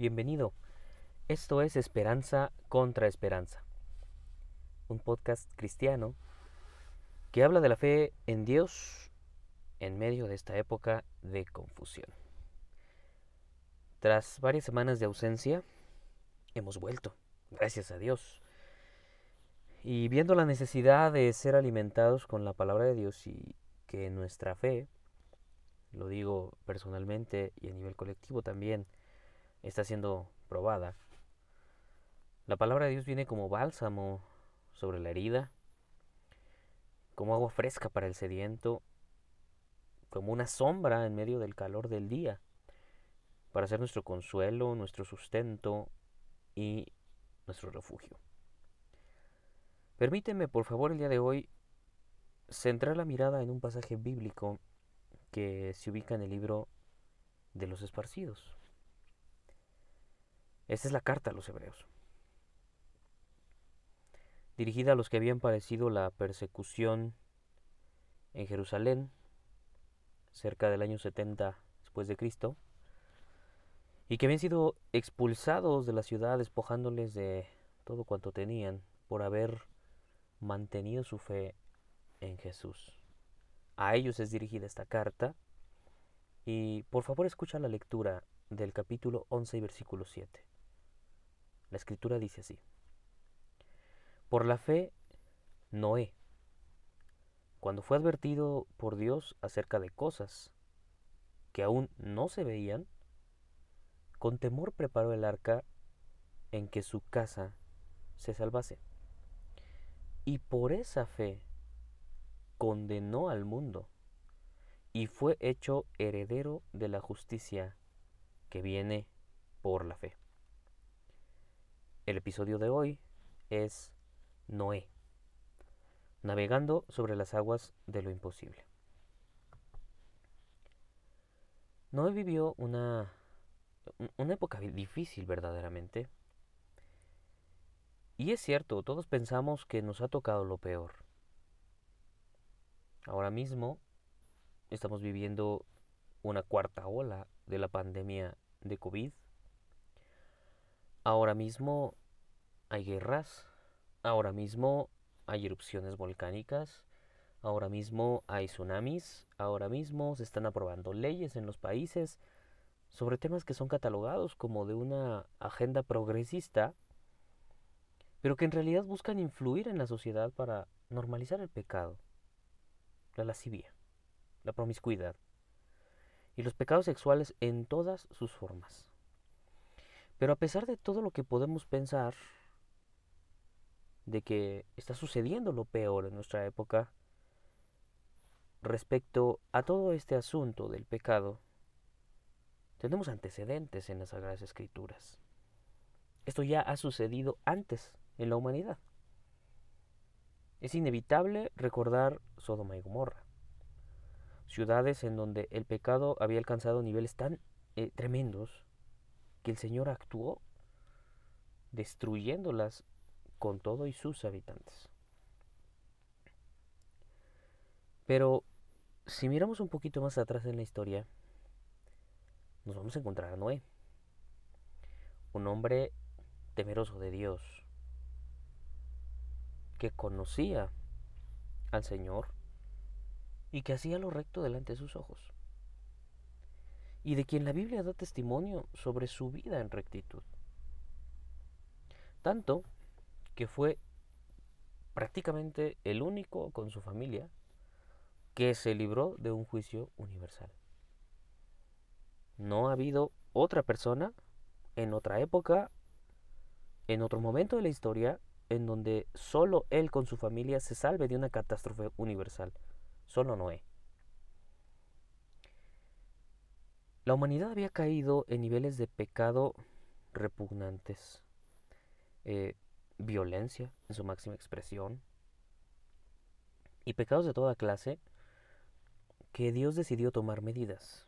Bienvenido. Esto es Esperanza contra Esperanza, un podcast cristiano que habla de la fe en Dios en medio de esta época de confusión. Tras varias semanas de ausencia, hemos vuelto, gracias a Dios. Y viendo la necesidad de ser alimentados con la palabra de Dios y que nuestra fe, lo digo personalmente y a nivel colectivo también, está siendo probada. La palabra de Dios viene como bálsamo sobre la herida, como agua fresca para el sediento, como una sombra en medio del calor del día, para ser nuestro consuelo, nuestro sustento y nuestro refugio. Permíteme, por favor, el día de hoy centrar la mirada en un pasaje bíblico que se ubica en el libro de los esparcidos. Esta es la carta a los hebreos, dirigida a los que habían padecido la persecución en Jerusalén cerca del año 70 después de Cristo y que habían sido expulsados de la ciudad despojándoles de todo cuanto tenían por haber mantenido su fe en Jesús. A ellos es dirigida esta carta y por favor escucha la lectura del capítulo 11 y versículo 7. La escritura dice así. Por la fe, Noé, cuando fue advertido por Dios acerca de cosas que aún no se veían, con temor preparó el arca en que su casa se salvase. Y por esa fe condenó al mundo y fue hecho heredero de la justicia que viene por la fe. El episodio de hoy es Noé, navegando sobre las aguas de lo imposible. Noé vivió una, una época difícil verdaderamente. Y es cierto, todos pensamos que nos ha tocado lo peor. Ahora mismo estamos viviendo una cuarta ola de la pandemia de COVID. Ahora mismo hay guerras, ahora mismo hay erupciones volcánicas, ahora mismo hay tsunamis, ahora mismo se están aprobando leyes en los países sobre temas que son catalogados como de una agenda progresista, pero que en realidad buscan influir en la sociedad para normalizar el pecado, la lascivia, la promiscuidad y los pecados sexuales en todas sus formas. Pero a pesar de todo lo que podemos pensar de que está sucediendo lo peor en nuestra época respecto a todo este asunto del pecado, tenemos antecedentes en las Sagradas Escrituras. Esto ya ha sucedido antes en la humanidad. Es inevitable recordar Sodoma y Gomorra, ciudades en donde el pecado había alcanzado niveles tan eh, tremendos que el Señor actuó destruyéndolas con todo y sus habitantes. Pero si miramos un poquito más atrás en la historia, nos vamos a encontrar a Noé, un hombre temeroso de Dios, que conocía al Señor y que hacía lo recto delante de sus ojos, y de quien la Biblia da testimonio sobre su vida en rectitud. Tanto que fue prácticamente el único con su familia que se libró de un juicio universal. No ha habido otra persona en otra época, en otro momento de la historia, en donde solo él con su familia se salve de una catástrofe universal. Solo Noé. La humanidad había caído en niveles de pecado repugnantes. Eh, violencia en su máxima expresión y pecados de toda clase que Dios decidió tomar medidas.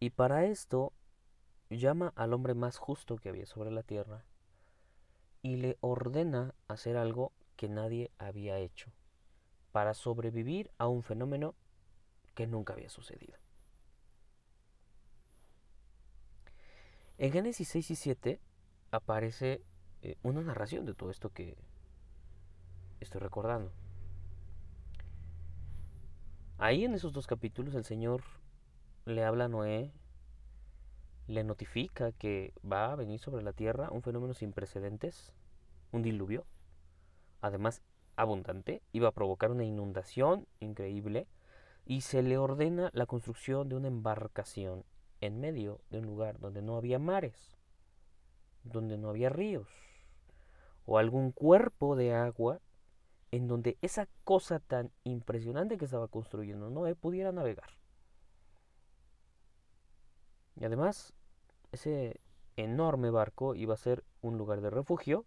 Y para esto llama al hombre más justo que había sobre la tierra y le ordena hacer algo que nadie había hecho para sobrevivir a un fenómeno que nunca había sucedido. En Génesis 6 y 7 aparece eh, una narración de todo esto que estoy recordando. Ahí en esos dos capítulos el Señor le habla a Noé, le notifica que va a venir sobre la tierra un fenómeno sin precedentes, un diluvio, además abundante, iba a provocar una inundación increíble y se le ordena la construcción de una embarcación en medio de un lugar donde no había mares, donde no había ríos o algún cuerpo de agua en donde esa cosa tan impresionante que estaba construyendo Noé pudiera navegar. Y además, ese enorme barco iba a ser un lugar de refugio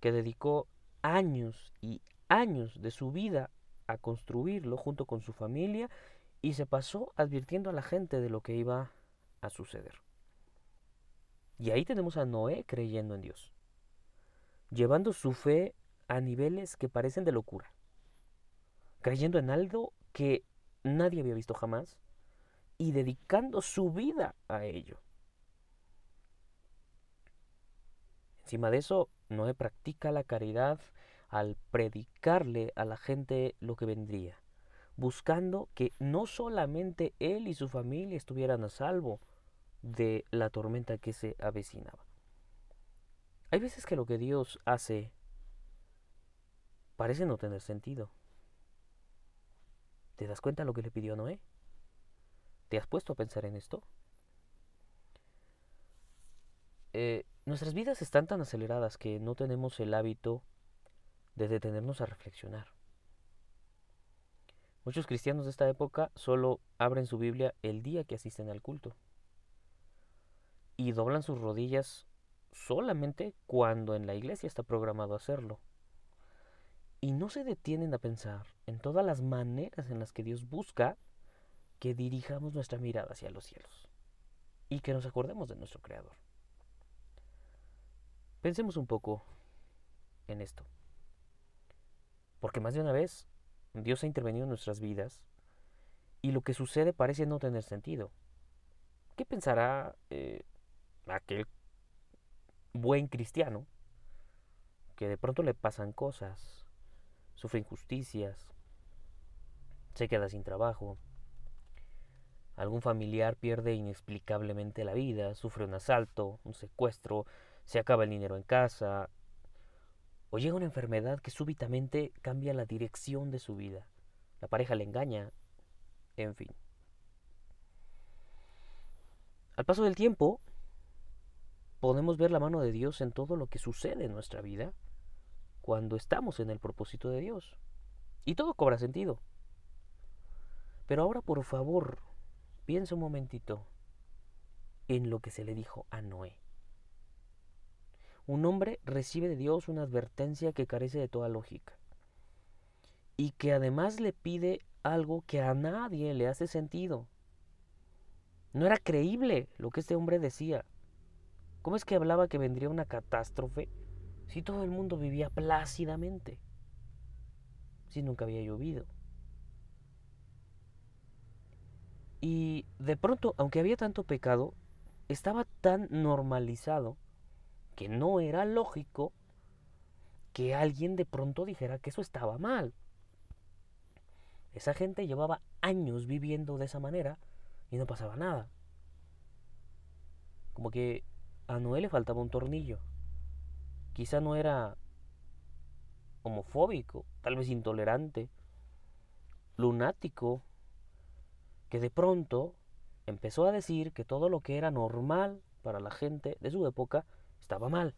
que dedicó años y años de su vida a construirlo junto con su familia y se pasó advirtiendo a la gente de lo que iba a suceder. Y ahí tenemos a Noé creyendo en Dios, llevando su fe a niveles que parecen de locura, creyendo en algo que nadie había visto jamás y dedicando su vida a ello. Encima de eso, Noé practica la caridad al predicarle a la gente lo que vendría, buscando que no solamente él y su familia estuvieran a salvo de la tormenta que se avecinaba. Hay veces que lo que Dios hace parece no tener sentido. ¿Te das cuenta de lo que le pidió Noé? ¿Te has puesto a pensar en esto? Eh, nuestras vidas están tan aceleradas que no tenemos el hábito de detenernos a reflexionar. Muchos cristianos de esta época solo abren su Biblia el día que asisten al culto y doblan sus rodillas solamente cuando en la iglesia está programado hacerlo y no se detienen a pensar en todas las maneras en las que Dios busca que dirijamos nuestra mirada hacia los cielos y que nos acordemos de nuestro Creador. Pensemos un poco en esto. Porque más de una vez Dios ha intervenido en nuestras vidas y lo que sucede parece no tener sentido. ¿Qué pensará eh, aquel buen cristiano que de pronto le pasan cosas sufre injusticias, se queda sin trabajo, algún familiar pierde inexplicablemente la vida, sufre un asalto, un secuestro, se acaba el dinero en casa, o llega una enfermedad que súbitamente cambia la dirección de su vida. La pareja le engaña, en fin. Al paso del tiempo, podemos ver la mano de Dios en todo lo que sucede en nuestra vida cuando estamos en el propósito de Dios. Y todo cobra sentido. Pero ahora, por favor, piensa un momentito en lo que se le dijo a Noé. Un hombre recibe de Dios una advertencia que carece de toda lógica y que además le pide algo que a nadie le hace sentido. No era creíble lo que este hombre decía. ¿Cómo es que hablaba que vendría una catástrofe si todo el mundo vivía plácidamente? Si nunca había llovido. Y de pronto, aunque había tanto pecado, estaba tan normalizado que no era lógico que alguien de pronto dijera que eso estaba mal. Esa gente llevaba años viviendo de esa manera y no pasaba nada. Como que a Noé le faltaba un tornillo. Quizá no era homofóbico, tal vez intolerante, lunático, que de pronto empezó a decir que todo lo que era normal para la gente de su época estaba mal.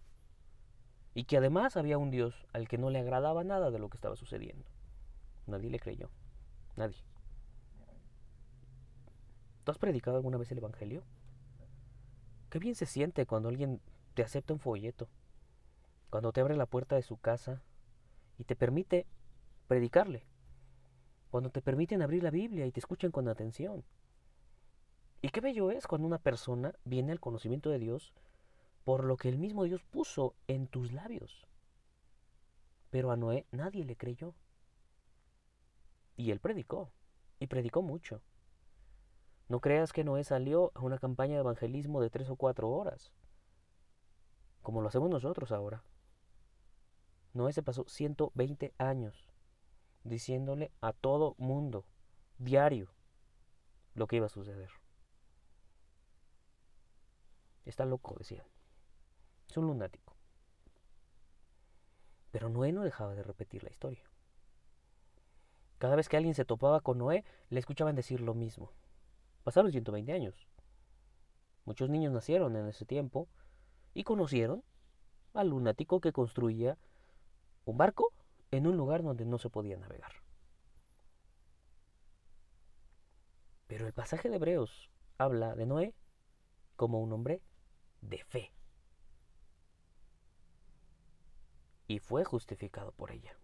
Y que además había un Dios al que no le agradaba nada de lo que estaba sucediendo. Nadie le creyó. Nadie. ¿Tú has predicado alguna vez el Evangelio? Qué bien se siente cuando alguien te acepta un folleto cuando te abre la puerta de su casa y te permite predicarle, cuando te permiten abrir la Biblia y te escuchan con atención. Y qué bello es cuando una persona viene al conocimiento de Dios por lo que el mismo Dios puso en tus labios. Pero a Noé nadie le creyó. Y él predicó, y predicó mucho. No creas que Noé salió a una campaña de evangelismo de tres o cuatro horas, como lo hacemos nosotros ahora. Noé se pasó 120 años diciéndole a todo mundo, diario, lo que iba a suceder. Está loco, decía. Es un lunático. Pero Noé no dejaba de repetir la historia. Cada vez que alguien se topaba con Noé, le escuchaban decir lo mismo. Pasaron 120 años. Muchos niños nacieron en ese tiempo y conocieron al lunático que construía un barco en un lugar donde no se podía navegar. Pero el pasaje de Hebreos habla de Noé como un hombre de fe. Y fue justificado por ella.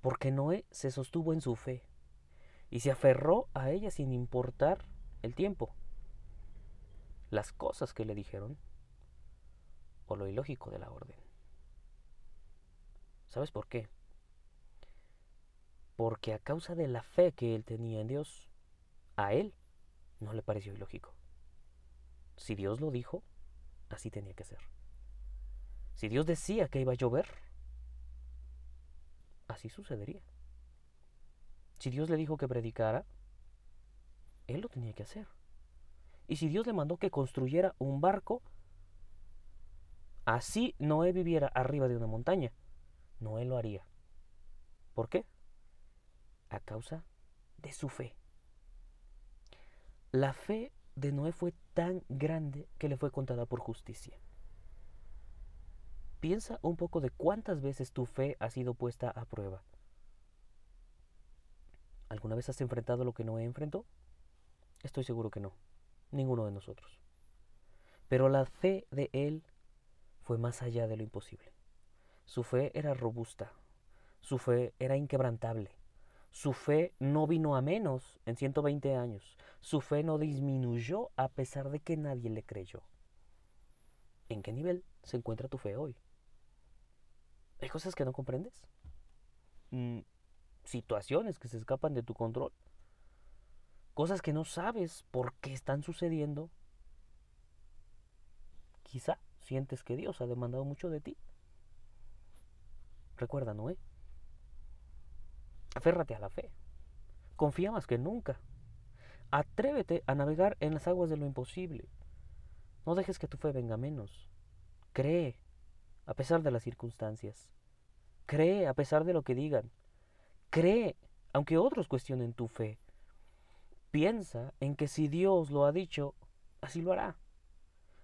Porque Noé se sostuvo en su fe y se aferró a ella sin importar el tiempo, las cosas que le dijeron o lo ilógico de la orden. ¿Sabes por qué? Porque a causa de la fe que él tenía en Dios, a él no le pareció ilógico. Si Dios lo dijo, así tenía que ser. Si Dios decía que iba a llover, así sucedería. Si Dios le dijo que predicara, él lo tenía que hacer. Y si Dios le mandó que construyera un barco, así Noé viviera arriba de una montaña, Noé lo haría. ¿Por qué? A causa de su fe. La fe de Noé fue tan grande que le fue contada por justicia. Piensa un poco de cuántas veces tu fe ha sido puesta a prueba. ¿Alguna vez has enfrentado lo que Noé enfrentó? Estoy seguro que no. Ninguno de nosotros. Pero la fe de él fue más allá de lo imposible. Su fe era robusta, su fe era inquebrantable, su fe no vino a menos en 120 años, su fe no disminuyó a pesar de que nadie le creyó. ¿En qué nivel se encuentra tu fe hoy? ¿Hay cosas que no comprendes? ¿Situaciones que se escapan de tu control? ¿Cosas que no sabes por qué están sucediendo? Quizá sientes que Dios ha demandado mucho de ti. Recuerda, Noé. Aférrate a la fe. Confía más que nunca. Atrévete a navegar en las aguas de lo imposible. No dejes que tu fe venga menos. Cree, a pesar de las circunstancias. Cree a pesar de lo que digan. Cree, aunque otros cuestionen tu fe. Piensa en que si Dios lo ha dicho, así lo hará.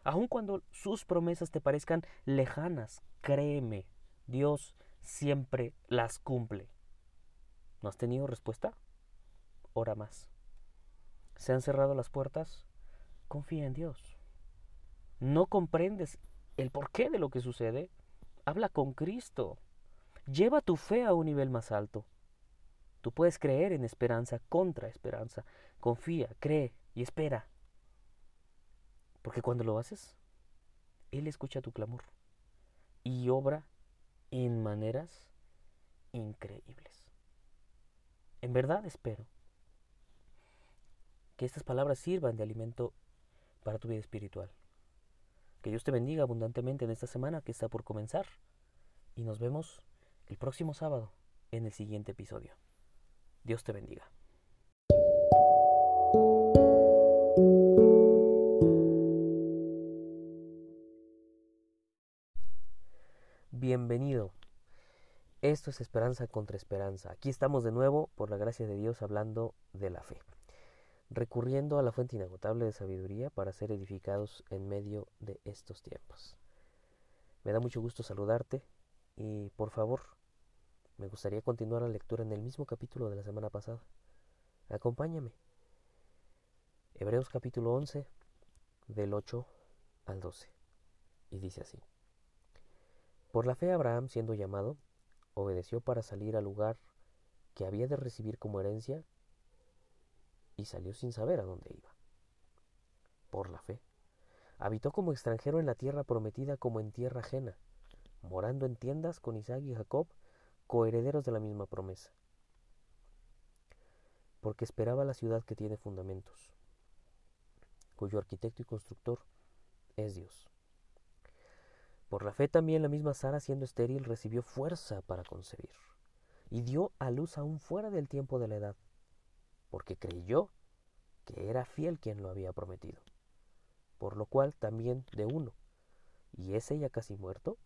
Aun cuando sus promesas te parezcan lejanas, créeme, Dios siempre las cumple. ¿No has tenido respuesta? Ora más. ¿Se han cerrado las puertas? Confía en Dios. ¿No comprendes el porqué de lo que sucede? Habla con Cristo. Lleva tu fe a un nivel más alto. Tú puedes creer en esperanza contra esperanza. Confía, cree y espera. Porque cuando lo haces, Él escucha tu clamor y obra en maneras increíbles. En verdad espero que estas palabras sirvan de alimento para tu vida espiritual. Que Dios te bendiga abundantemente en esta semana que está por comenzar. Y nos vemos el próximo sábado en el siguiente episodio. Dios te bendiga. Bienvenido. Esto es Esperanza contra Esperanza. Aquí estamos de nuevo, por la gracia de Dios, hablando de la fe, recurriendo a la fuente inagotable de sabiduría para ser edificados en medio de estos tiempos. Me da mucho gusto saludarte y por favor, me gustaría continuar la lectura en el mismo capítulo de la semana pasada. Acompáñame. Hebreos capítulo 11, del 8 al 12. Y dice así. Por la fe Abraham, siendo llamado, obedeció para salir al lugar que había de recibir como herencia y salió sin saber a dónde iba. Por la fe. Habitó como extranjero en la tierra prometida como en tierra ajena, morando en tiendas con Isaac y Jacob, coherederos de la misma promesa. Porque esperaba la ciudad que tiene fundamentos, cuyo arquitecto y constructor es Dios. Por la fe también la misma Sara, siendo estéril, recibió fuerza para concebir y dio a luz aún fuera del tiempo de la edad, porque creyó que era fiel quien lo había prometido. Por lo cual también de uno, y ese ya casi muerto,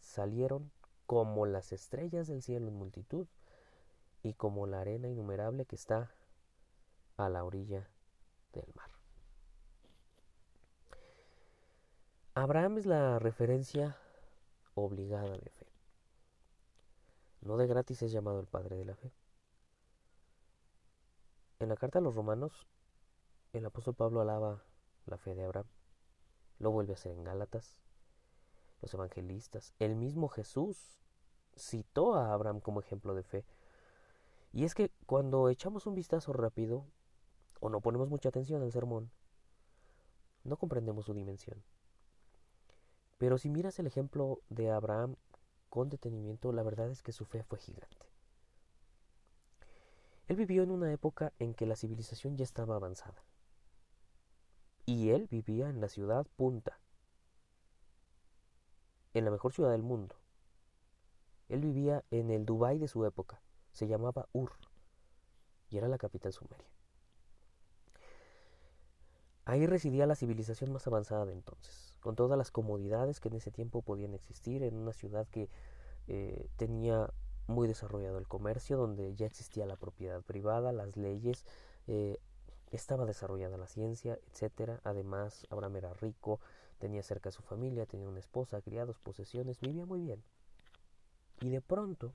salieron como las estrellas del cielo en multitud y como la arena innumerable que está a la orilla del mar. Abraham es la referencia obligada de fe. No de gratis es llamado el padre de la fe. En la carta a los romanos, el apóstol Pablo alaba la fe de Abraham. Lo vuelve a hacer en Gálatas. Los evangelistas, el mismo Jesús citó a Abraham como ejemplo de fe. Y es que cuando echamos un vistazo rápido o no ponemos mucha atención al sermón, no comprendemos su dimensión. Pero si miras el ejemplo de Abraham con detenimiento, la verdad es que su fe fue gigante. Él vivió en una época en que la civilización ya estaba avanzada. Y él vivía en la ciudad punta, en la mejor ciudad del mundo. Él vivía en el Dubái de su época, se llamaba Ur, y era la capital sumeria. Ahí residía la civilización más avanzada de entonces, con todas las comodidades que en ese tiempo podían existir en una ciudad que eh, tenía muy desarrollado el comercio, donde ya existía la propiedad privada, las leyes, eh, estaba desarrollada la ciencia, etcétera. Además, Abraham era rico, tenía cerca a su familia, tenía una esposa, criados, posesiones, vivía muy bien. Y de pronto,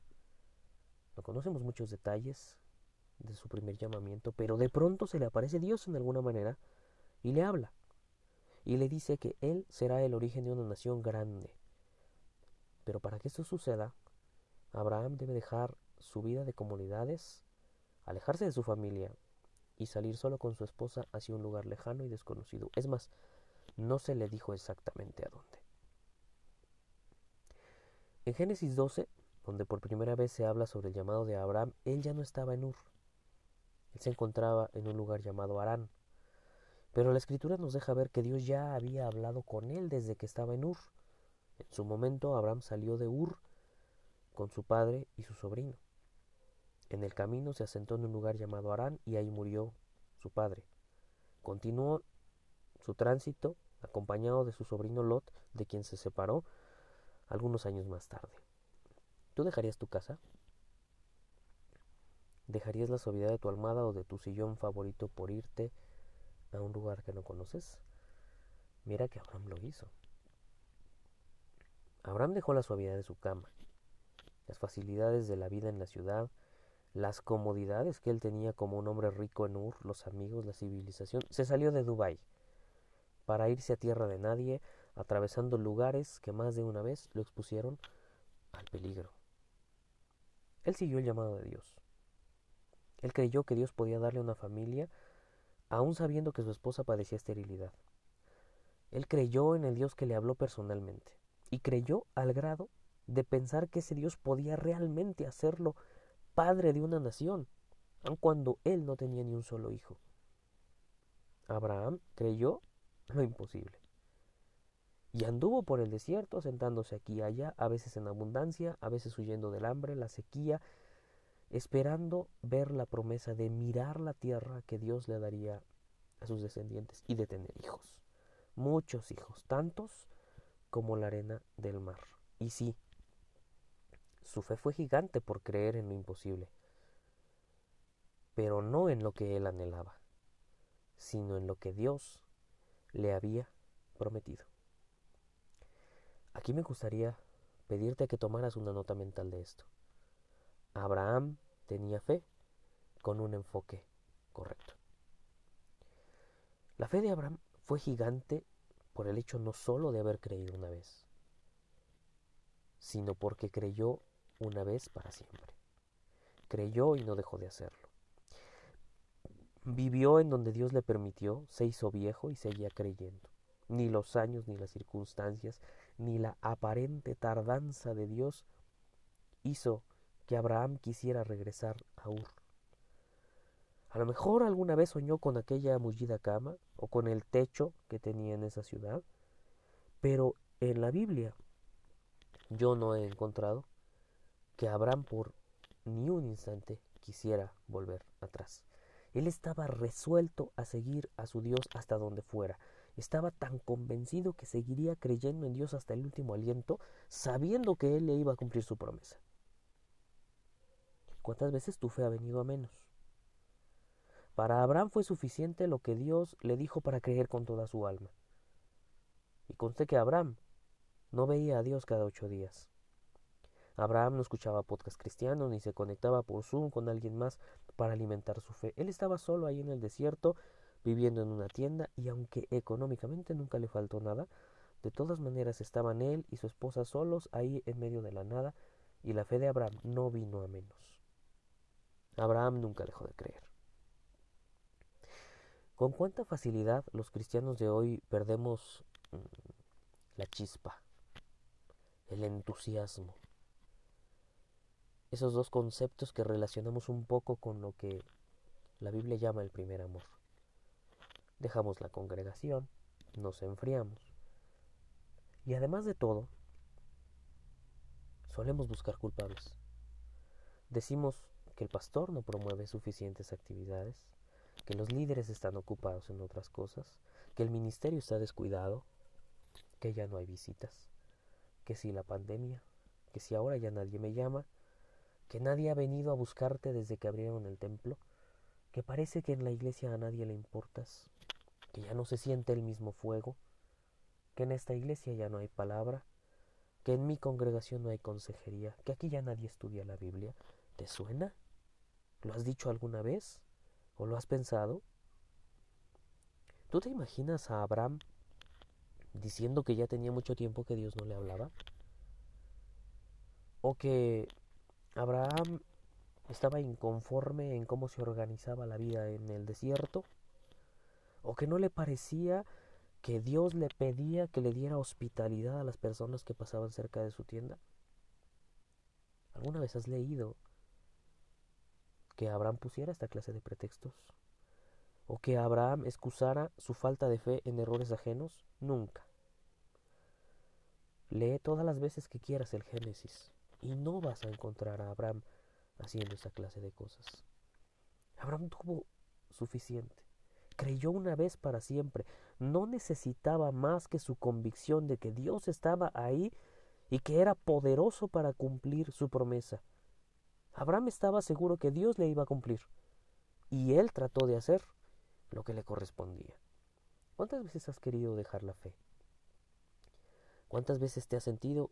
no conocemos muchos detalles de su primer llamamiento, pero de pronto se le aparece Dios en alguna manera y le habla y le dice que él será el origen de una nación grande. Pero para que esto suceda, Abraham debe dejar su vida de comunidades, alejarse de su familia y salir solo con su esposa hacia un lugar lejano y desconocido. Es más, no se le dijo exactamente a dónde. En Génesis 12, donde por primera vez se habla sobre el llamado de Abraham, él ya no estaba en Ur. Él se encontraba en un lugar llamado Arán, pero la escritura nos deja ver que Dios ya había hablado con él desde que estaba en Ur. En su momento Abraham salió de Ur con su padre y su sobrino. En el camino se asentó en un lugar llamado Arán y ahí murió su padre. Continuó su tránsito acompañado de su sobrino Lot, de quien se separó algunos años más tarde. ¿Tú dejarías tu casa? ¿Dejarías la suavidad de tu almada o de tu sillón favorito por irte a un lugar que no conoces? Mira que Abraham lo hizo. Abraham dejó la suavidad de su cama, las facilidades de la vida en la ciudad, las comodidades que él tenía como un hombre rico en Ur, los amigos, la civilización. Se salió de Dubái para irse a tierra de nadie, atravesando lugares que más de una vez lo expusieron al peligro. Él siguió el llamado de Dios. Él creyó que Dios podía darle una familia aun sabiendo que su esposa padecía esterilidad. Él creyó en el Dios que le habló personalmente, y creyó al grado de pensar que ese Dios podía realmente hacerlo padre de una nación, aun cuando él no tenía ni un solo hijo. Abraham creyó lo imposible. Y anduvo por el desierto, sentándose aquí y allá, a veces en abundancia, a veces huyendo del hambre, la sequía, esperando ver la promesa de mirar la tierra que Dios le daría a sus descendientes y de tener hijos. Muchos hijos, tantos como la arena del mar. Y sí, su fe fue gigante por creer en lo imposible, pero no en lo que él anhelaba, sino en lo que Dios le había prometido. Aquí me gustaría pedirte que tomaras una nota mental de esto. Abraham tenía fe con un enfoque correcto. La fe de Abraham fue gigante por el hecho no solo de haber creído una vez, sino porque creyó una vez para siempre. Creyó y no dejó de hacerlo. Vivió en donde Dios le permitió, se hizo viejo y seguía creyendo. Ni los años, ni las circunstancias, ni la aparente tardanza de Dios hizo que Abraham quisiera regresar a Ur. A lo mejor alguna vez soñó con aquella mullida cama o con el techo que tenía en esa ciudad, pero en la Biblia yo no he encontrado que Abraham por ni un instante quisiera volver atrás. Él estaba resuelto a seguir a su Dios hasta donde fuera. Estaba tan convencido que seguiría creyendo en Dios hasta el último aliento, sabiendo que Él le iba a cumplir su promesa. ¿Cuántas veces tu fe ha venido a menos? Para Abraham fue suficiente lo que Dios le dijo para creer con toda su alma. Y conste que Abraham no veía a Dios cada ocho días. Abraham no escuchaba podcast cristianos ni se conectaba por Zoom con alguien más para alimentar su fe. Él estaba solo ahí en el desierto, viviendo en una tienda, y aunque económicamente nunca le faltó nada, de todas maneras estaban él y su esposa solos ahí en medio de la nada, y la fe de Abraham no vino a menos. Abraham nunca dejó de creer. ¿Con cuánta facilidad los cristianos de hoy perdemos mm, la chispa, el entusiasmo? Esos dos conceptos que relacionamos un poco con lo que la Biblia llama el primer amor. Dejamos la congregación, nos enfriamos. Y además de todo, solemos buscar culpables. Decimos que el pastor no promueve suficientes actividades, que los líderes están ocupados en otras cosas, que el ministerio está descuidado, que ya no hay visitas, que si la pandemia, que si ahora ya nadie me llama, que nadie ha venido a buscarte desde que abrieron el templo, que parece que en la iglesia a nadie le importas, que ya no se siente el mismo fuego, que en esta iglesia ya no hay palabra, que en mi congregación no hay consejería, que aquí ya nadie estudia la Biblia. ¿Te suena? ¿Lo has dicho alguna vez? ¿O lo has pensado? ¿Tú te imaginas a Abraham diciendo que ya tenía mucho tiempo que Dios no le hablaba? ¿O que Abraham estaba inconforme en cómo se organizaba la vida en el desierto? ¿O que no le parecía que Dios le pedía que le diera hospitalidad a las personas que pasaban cerca de su tienda? ¿Alguna vez has leído que Abraham pusiera esta clase de pretextos? ¿O que Abraham excusara su falta de fe en errores ajenos? Nunca. Lee todas las veces que quieras el Génesis y no vas a encontrar a Abraham haciendo esa clase de cosas. Abraham tuvo suficiente. Creyó una vez para siempre. No necesitaba más que su convicción de que Dios estaba ahí y que era poderoso para cumplir su promesa. Abraham estaba seguro que Dios le iba a cumplir. Y él trató de hacer lo que le correspondía. ¿Cuántas veces has querido dejar la fe? ¿Cuántas veces te has sentido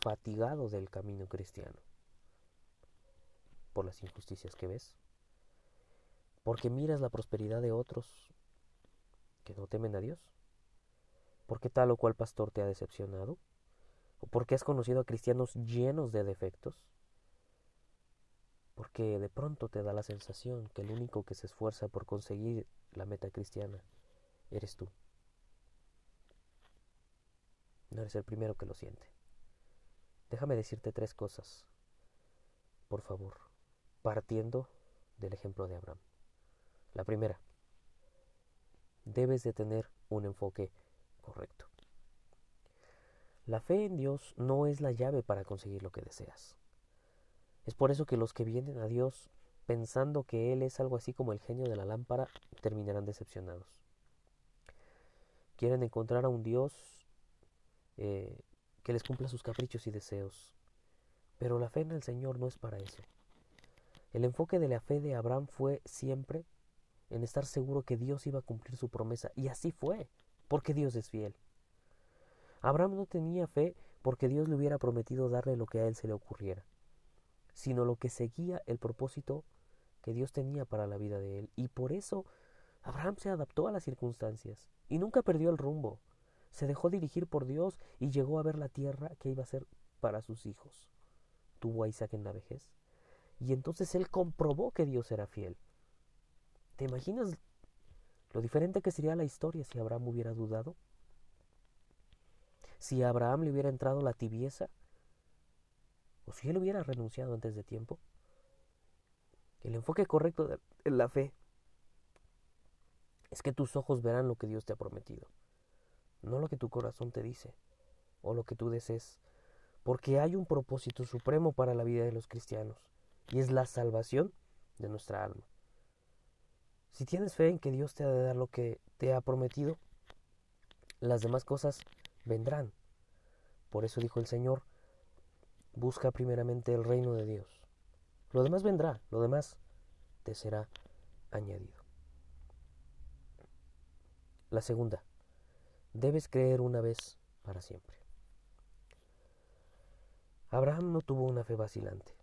fatigado del camino cristiano? ¿Por las injusticias que ves? ¿Porque miras la prosperidad de otros que no temen a Dios? ¿Porque tal o cual pastor te ha decepcionado? ¿O porque has conocido a cristianos llenos de defectos? porque de pronto te da la sensación que el único que se esfuerza por conseguir la meta cristiana eres tú. No eres el primero que lo siente. Déjame decirte tres cosas, por favor, partiendo del ejemplo de Abraham. La primera, debes de tener un enfoque correcto. La fe en Dios no es la llave para conseguir lo que deseas. Es por eso que los que vienen a Dios pensando que Él es algo así como el genio de la lámpara terminarán decepcionados. Quieren encontrar a un Dios eh, que les cumpla sus caprichos y deseos. Pero la fe en el Señor no es para eso. El enfoque de la fe de Abraham fue siempre en estar seguro que Dios iba a cumplir su promesa. Y así fue, porque Dios es fiel. Abraham no tenía fe porque Dios le hubiera prometido darle lo que a él se le ocurriera sino lo que seguía el propósito que Dios tenía para la vida de él. Y por eso Abraham se adaptó a las circunstancias y nunca perdió el rumbo. Se dejó dirigir por Dios y llegó a ver la tierra que iba a ser para sus hijos. Tuvo a Isaac en la vejez. Y entonces él comprobó que Dios era fiel. ¿Te imaginas lo diferente que sería la historia si Abraham hubiera dudado? Si a Abraham le hubiera entrado la tibieza, o si él hubiera renunciado antes de tiempo. El enfoque correcto de la fe es que tus ojos verán lo que Dios te ha prometido, no lo que tu corazón te dice o lo que tú desees, porque hay un propósito supremo para la vida de los cristianos y es la salvación de nuestra alma. Si tienes fe en que Dios te ha de dar lo que te ha prometido, las demás cosas vendrán. Por eso dijo el Señor, busca primeramente el reino de Dios. Lo demás vendrá, lo demás te será añadido. La segunda, debes creer una vez para siempre. Abraham no tuvo una fe vacilante.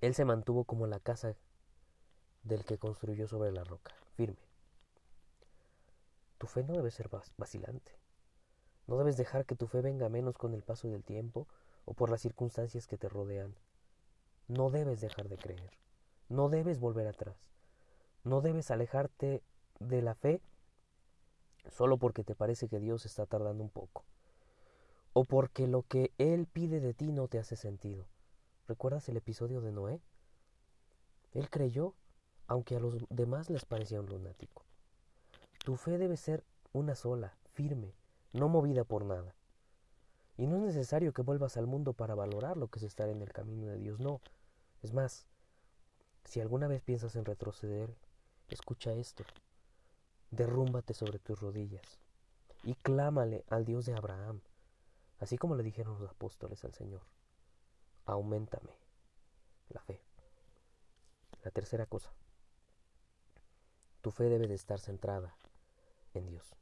Él se mantuvo como la casa del que construyó sobre la roca, firme. Tu fe no debe ser vacilante. No debes dejar que tu fe venga menos con el paso del tiempo o por las circunstancias que te rodean. No debes dejar de creer. No debes volver atrás. No debes alejarte de la fe solo porque te parece que Dios está tardando un poco. O porque lo que Él pide de ti no te hace sentido. ¿Recuerdas el episodio de Noé? Él creyó, aunque a los demás les parecía un lunático. Tu fe debe ser una sola, firme, no movida por nada. Y no es necesario que vuelvas al mundo para valorar lo que es estar en el camino de Dios, no. Es más, si alguna vez piensas en retroceder, escucha esto. Derrúmbate sobre tus rodillas y clámale al Dios de Abraham, así como le dijeron los apóstoles al Señor. Aumentame la fe. La tercera cosa, tu fe debe de estar centrada en Dios.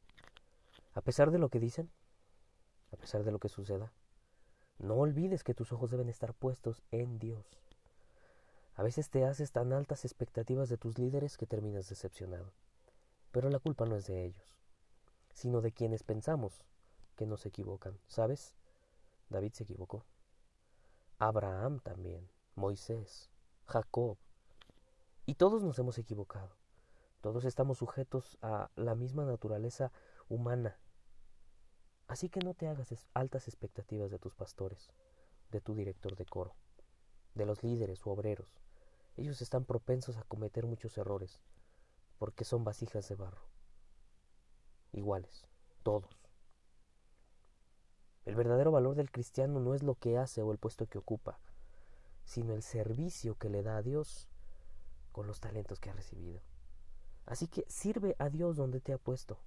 A pesar de lo que dicen, a pesar de lo que suceda, no olvides que tus ojos deben estar puestos en Dios. A veces te haces tan altas expectativas de tus líderes que terminas decepcionado. Pero la culpa no es de ellos, sino de quienes pensamos que nos equivocan. ¿Sabes? David se equivocó. Abraham también, Moisés, Jacob. Y todos nos hemos equivocado. Todos estamos sujetos a la misma naturaleza humana. Así que no te hagas altas expectativas de tus pastores, de tu director de coro, de los líderes u obreros, ellos están propensos a cometer muchos errores, porque son vasijas de barro. Iguales, todos. El verdadero valor del cristiano no es lo que hace o el puesto que ocupa, sino el servicio que le da a Dios con los talentos que ha recibido. Así que sirve a Dios donde te ha puesto.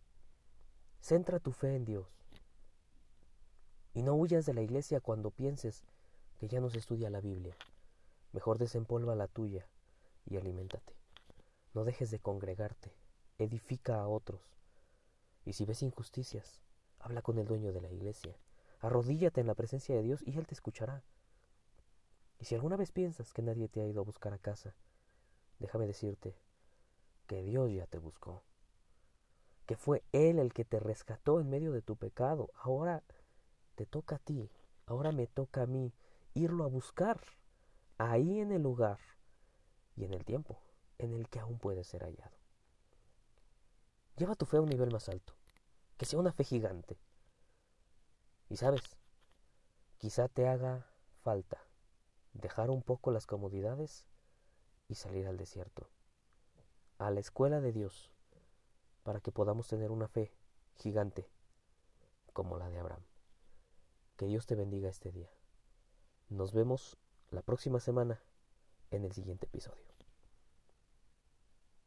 Centra tu fe en Dios. Y no huyas de la iglesia cuando pienses que ya no se estudia la Biblia. Mejor desempolva la tuya y aliméntate. No dejes de congregarte, edifica a otros. Y si ves injusticias, habla con el dueño de la iglesia. Arrodíllate en la presencia de Dios y Él te escuchará. Y si alguna vez piensas que nadie te ha ido a buscar a casa, déjame decirte que Dios ya te buscó, que fue Él el que te rescató en medio de tu pecado. Ahora te toca a ti, ahora me toca a mí irlo a buscar ahí en el lugar y en el tiempo en el que aún puede ser hallado. Lleva tu fe a un nivel más alto, que sea una fe gigante. Y sabes, quizá te haga falta dejar un poco las comodidades y salir al desierto, a la escuela de Dios, para que podamos tener una fe gigante como la de Abraham. Que Dios te bendiga este día. Nos vemos la próxima semana en el siguiente episodio.